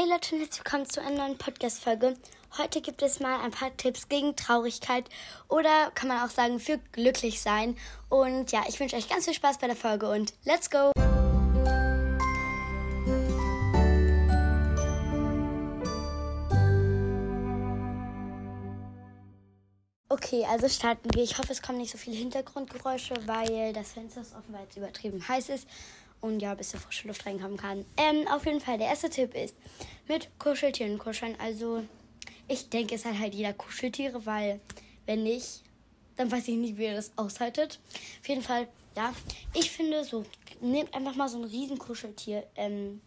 Hey Leute herzlich willkommen zu einer neuen Podcast-Folge. Heute gibt es mal ein paar Tipps gegen Traurigkeit oder kann man auch sagen für glücklich sein. Und ja, ich wünsche euch ganz viel Spaß bei der Folge und let's go! Okay, also starten wir. Ich hoffe, es kommen nicht so viele Hintergrundgeräusche, weil das Fenster ist offen, weil es übertrieben heiß ist und ja, bis der frische Luft reinkommen kann. Ähm, auf jeden Fall, der erste Tipp ist mit Kuscheltieren kuscheln. Also, ich denke, es hat halt jeder Kuscheltiere, weil wenn nicht, dann weiß ich nicht, wie ihr das aushaltet. Auf jeden Fall, ja, ich finde so, nehmt einfach mal so ein Riesenkuscheltier. Ähm,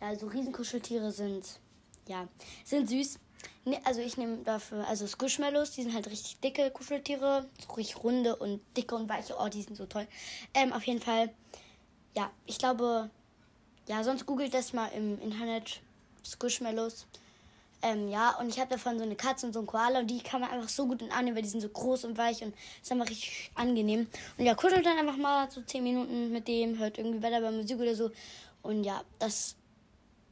ja, so Riesenkuscheltiere sind, ja, sind süß. Ne, also ich nehme dafür, also Squishmallows, die sind halt richtig dicke Kuscheltiere, so richtig runde und dicke und weiche. Oh, die sind so toll. Ähm, auf jeden Fall ja, ich glaube, ja, sonst googelt das mal im Internet Squishmallows. Ähm, ja, und ich habe davon so eine Katze und so einen Koala und die kann man einfach so gut annehmen, weil die sind so groß und weich und ist einfach richtig angenehm. Und ja, kuschelt dann einfach mal so 10 Minuten mit dem, hört irgendwie weiter bei Musik oder so. Und ja, das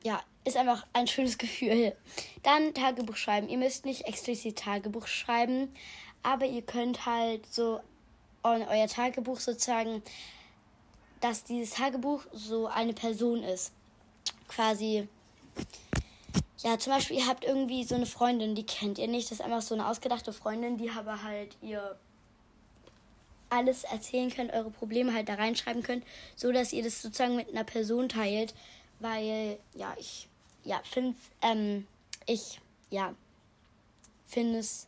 ja, ist einfach ein schönes Gefühl. Dann Tagebuch schreiben. Ihr müsst nicht explizit Tagebuch schreiben, aber ihr könnt halt so euer Tagebuch sozusagen dass dieses Tagebuch so eine Person ist. Quasi, ja, zum Beispiel, ihr habt irgendwie so eine Freundin, die kennt ihr nicht. Das ist einfach so eine ausgedachte Freundin, die aber halt ihr alles erzählen könnt, eure Probleme halt da reinschreiben könnt, so dass ihr das sozusagen mit einer Person teilt, weil ja ich ja finde ähm, ich ja finde es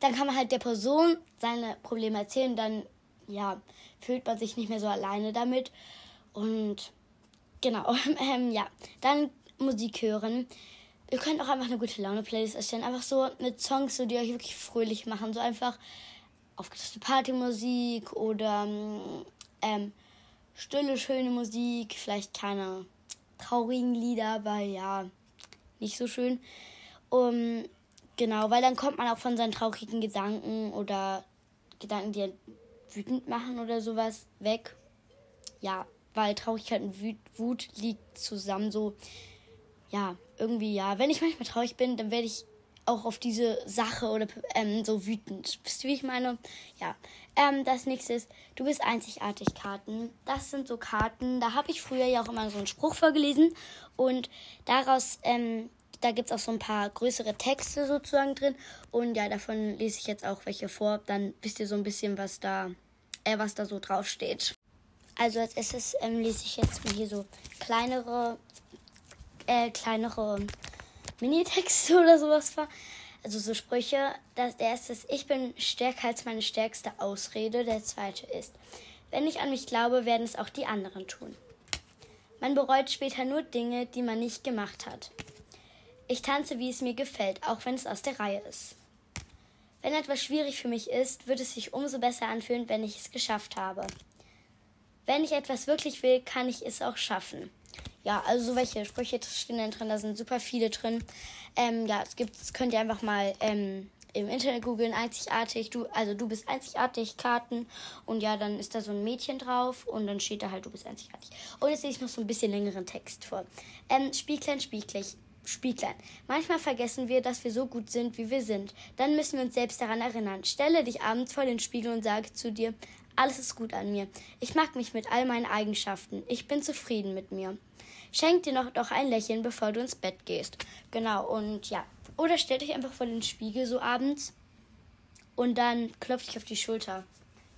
dann kann man halt der Person seine Probleme erzählen, dann ja, fühlt man sich nicht mehr so alleine damit. Und genau, ähm, ja, dann Musik hören. Ihr könnt auch einfach eine gute Laune-Playlist erstellen. Einfach so mit Songs, so, die euch wirklich fröhlich machen. So einfach aufgedachte Partymusik oder ähm, stille, schöne Musik. Vielleicht keine traurigen Lieder, weil ja, nicht so schön. Um, genau, weil dann kommt man auch von seinen traurigen Gedanken oder Gedanken, die wütend machen oder sowas weg. Ja, weil Traurigkeit und Wut liegt zusammen so. Ja, irgendwie ja. Wenn ich manchmal traurig bin, dann werde ich auch auf diese Sache oder ähm, so wütend. Wisst ihr, wie ich meine? Ja. Ähm, das nächste ist, du bist einzigartig Karten. Das sind so Karten, da habe ich früher ja auch immer so einen Spruch vorgelesen und daraus ähm, da gibt es auch so ein paar größere Texte sozusagen drin. Und ja, davon lese ich jetzt auch welche vor. Dann wisst ihr so ein bisschen, was da, äh, was da so drauf steht. Also als erstes ähm, lese ich jetzt hier so kleinere, äh, kleinere Minitexte oder sowas vor. Also so Sprüche. Das, der erste ist, ich bin stärker als meine stärkste Ausrede. Der zweite ist, wenn ich an mich glaube, werden es auch die anderen tun. Man bereut später nur Dinge, die man nicht gemacht hat. Ich tanze, wie es mir gefällt, auch wenn es aus der Reihe ist. Wenn etwas schwierig für mich ist, wird es sich umso besser anfühlen, wenn ich es geschafft habe. Wenn ich etwas wirklich will, kann ich es auch schaffen. Ja, also so welche Sprüche stehen da drin, da sind super viele drin. Ähm, ja, es gibt, das könnt ihr einfach mal ähm, im Internet googeln, einzigartig, du, also du bist einzigartig, Karten und ja, dann ist da so ein Mädchen drauf und dann steht da halt, du bist einzigartig. Und jetzt sehe ich noch so ein bisschen längeren Text vor. Ähm, Spieglein, Spieglich. Spieglein. Manchmal vergessen wir, dass wir so gut sind, wie wir sind. Dann müssen wir uns selbst daran erinnern. Stelle dich abends vor den Spiegel und sage zu dir, alles ist gut an mir. Ich mag mich mit all meinen Eigenschaften. Ich bin zufrieden mit mir. Schenk dir noch doch ein Lächeln, bevor du ins Bett gehst. Genau, und ja. Oder stellt euch einfach vor den Spiegel so abends und dann klopft dich auf die Schulter.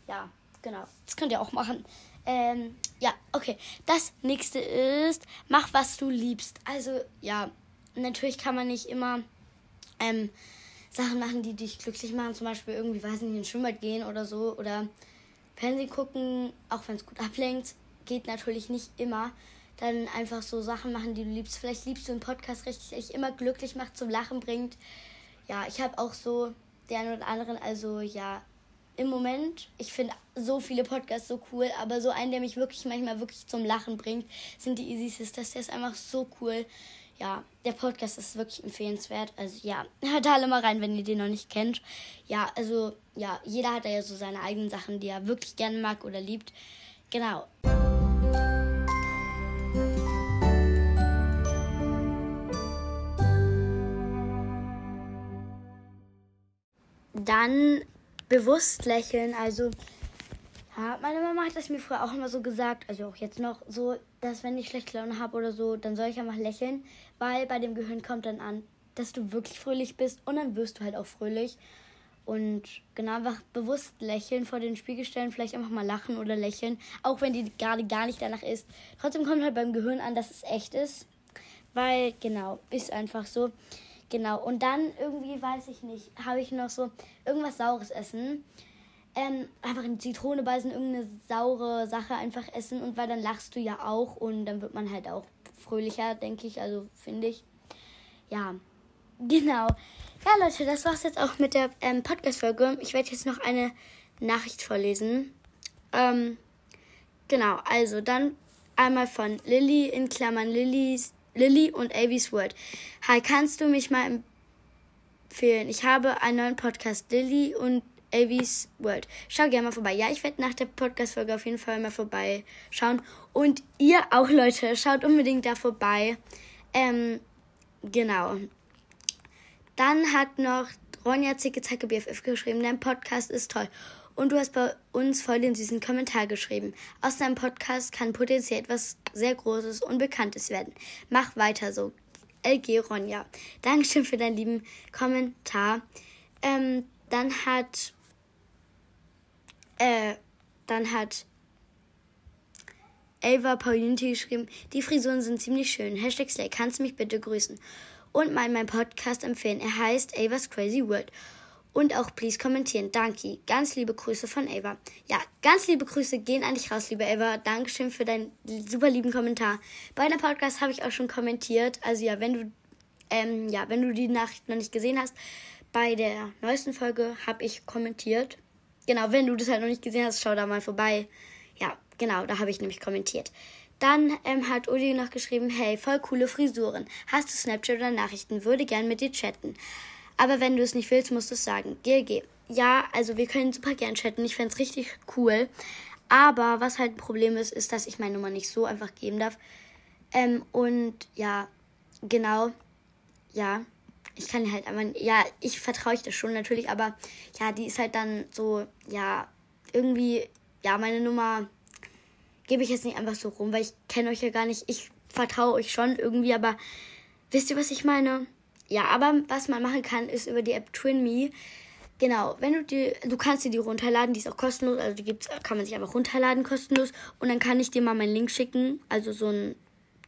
Ja, genau. Das könnt ihr auch machen. Ähm, ja, okay. Das nächste ist, mach was du liebst. Also, ja, natürlich kann man nicht immer ähm, Sachen machen, die dich glücklich machen. Zum Beispiel irgendwie, weiß nicht, in den Schwimmbad gehen oder so. Oder Fernsehen gucken, auch wenn es gut ablenkt. Geht natürlich nicht immer. Dann einfach so Sachen machen, die du liebst. Vielleicht liebst du einen Podcast richtig, der dich immer glücklich macht, zum Lachen bringt. Ja, ich habe auch so den einen oder anderen, also ja, im Moment, ich finde so viele Podcasts so cool, aber so einen, der mich wirklich manchmal wirklich zum Lachen bringt, sind die Easy Sisters. Der ist einfach so cool ja, der Podcast ist wirklich empfehlenswert. Also ja, hört alle mal rein, wenn ihr den noch nicht kennt. Ja, also ja, jeder hat ja so seine eigenen Sachen, die er wirklich gerne mag oder liebt. Genau. Dann bewusst lächeln, also ja, meine Mama hat das mir früher auch immer so gesagt, also auch jetzt noch so, dass wenn ich schlechte Laune habe oder so, dann soll ich einfach lächeln, weil bei dem Gehirn kommt dann an, dass du wirklich fröhlich bist und dann wirst du halt auch fröhlich. Und genau einfach bewusst lächeln vor den Spiegel stellen, vielleicht einfach mal lachen oder lächeln, auch wenn die gerade gar nicht danach ist. Trotzdem kommt halt beim Gehirn an, dass es echt ist, weil genau, ist einfach so. Genau, und dann irgendwie, weiß ich nicht, habe ich noch so irgendwas Saures essen. Ähm, einfach in Zitrone beißen, irgendeine saure Sache einfach essen und weil dann lachst du ja auch und dann wird man halt auch fröhlicher, denke ich, also finde ich. Ja, genau. Ja, Leute, das war's jetzt auch mit der ähm, Podcast-Folge. Ich werde jetzt noch eine Nachricht vorlesen. Ähm, genau, also dann einmal von Lilly in Klammern Lillys Lilly und Avies World. Hi, kannst du mich mal empfehlen? Ich habe einen neuen Podcast, Lilly und Avies World. Schau gerne mal vorbei. Ja, ich werde nach der Podcast-Folge auf jeden Fall mal vorbeischauen. Und ihr auch, Leute, schaut unbedingt da vorbei. Ähm, genau. Dann hat noch Ronja Zicke Zacke BFF geschrieben, dein Podcast ist toll. Und du hast bei uns voll den süßen Kommentar geschrieben. Aus deinem Podcast kann potenziell etwas sehr Großes und Bekanntes werden. Mach weiter so. LG Ronja. Dankeschön für deinen lieben Kommentar. Ähm, dann hat äh, dann hat Ava Paulinti geschrieben, die Frisuren sind ziemlich schön. Hashtag Slay, kannst du mich bitte grüßen? Und mal meinen Podcast empfehlen. Er heißt Ava's Crazy World. Und auch please kommentieren. Danke. Ganz liebe Grüße von Ava. Ja, ganz liebe Grüße gehen an dich raus, liebe Ava. Dankeschön für deinen super lieben Kommentar. Bei der Podcast habe ich auch schon kommentiert. Also ja, wenn du, ähm, ja, wenn du die Nachricht noch nicht gesehen hast, bei der neuesten Folge habe ich kommentiert. Genau, wenn du das halt noch nicht gesehen hast, schau da mal vorbei. Ja, genau, da habe ich nämlich kommentiert. Dann ähm, hat Uli noch geschrieben, hey, voll coole Frisuren. Hast du Snapchat oder Nachrichten? Würde gern mit dir chatten. Aber wenn du es nicht willst, musst du es sagen. GG. Ja, also wir können super gern chatten. Ich fände es richtig cool. Aber was halt ein Problem ist, ist, dass ich meine Nummer nicht so einfach geben darf. Ähm, und ja, genau. Ja, ich kann halt einfach, ja, ich vertraue ich das schon natürlich, aber ja, die ist halt dann so, ja, irgendwie, ja, meine Nummer gebe ich jetzt nicht einfach so rum, weil ich kenne euch ja gar nicht. Ich vertraue euch schon irgendwie, aber wisst ihr, was ich meine? Ja, aber was man machen kann, ist über die App TwinMe. Genau, wenn du die, du kannst dir die runterladen, die ist auch kostenlos, also die gibt's, kann man sich einfach runterladen kostenlos und dann kann ich dir mal meinen Link schicken, also so ein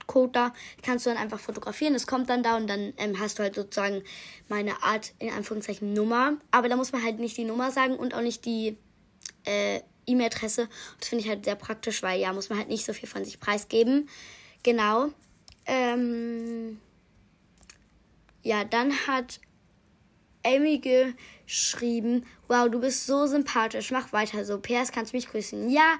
Code da, kannst du dann einfach fotografieren, es kommt dann da und dann ähm, hast du halt sozusagen meine Art, in Anführungszeichen, Nummer, aber da muss man halt nicht die Nummer sagen und auch nicht die äh, E-Mail-Adresse. Das finde ich halt sehr praktisch, weil ja, muss man halt nicht so viel von sich preisgeben. Genau. Ähm, ja, dann hat Amy geschrieben, wow, du bist so sympathisch, mach weiter so. PS, kannst du mich grüßen? Ja,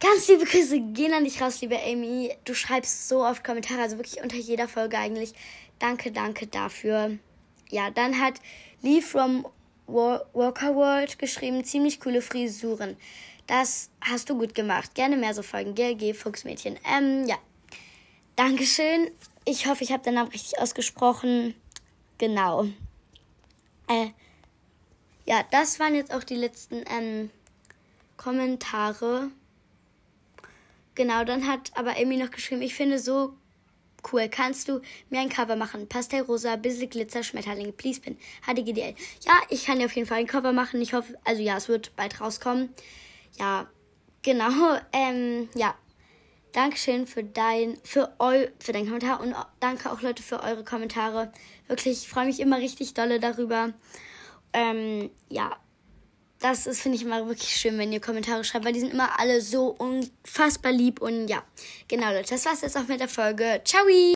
ganz liebe Grüße gehen an dich raus, liebe Amy. Du schreibst so oft Kommentare, also wirklich unter jeder Folge eigentlich. Danke, danke dafür. Ja, dann hat Lee from Worker World geschrieben, ziemlich coole Frisuren. Das hast du gut gemacht. Gerne mehr so folgen. GLG Fuchsmädchen. Ähm, ja. Dankeschön. Ich hoffe, ich habe den Namen richtig ausgesprochen. Genau. Äh, ja, das waren jetzt auch die letzten ähm, Kommentare. Genau, dann hat aber Amy noch geschrieben, ich finde so Cool, kannst du mir ein Cover machen? Pastellrosa, bisschen Glitzer, Schmetterlinge, please pin. HDGDL. Ja, ich kann dir auf jeden Fall ein Cover machen. Ich hoffe, also ja, es wird bald rauskommen. Ja, genau. Ähm, ja. Dankeschön für dein, für eu, für deinen Kommentar und danke auch Leute für eure Kommentare. Wirklich, ich freue mich immer richtig dolle darüber. Ähm, ja, das ist, finde ich immer wirklich schön, wenn ihr Kommentare schreibt, weil die sind immer alle so unfassbar lieb und ja. Genau, Leute, das war's jetzt auch mit der Folge. Ciao!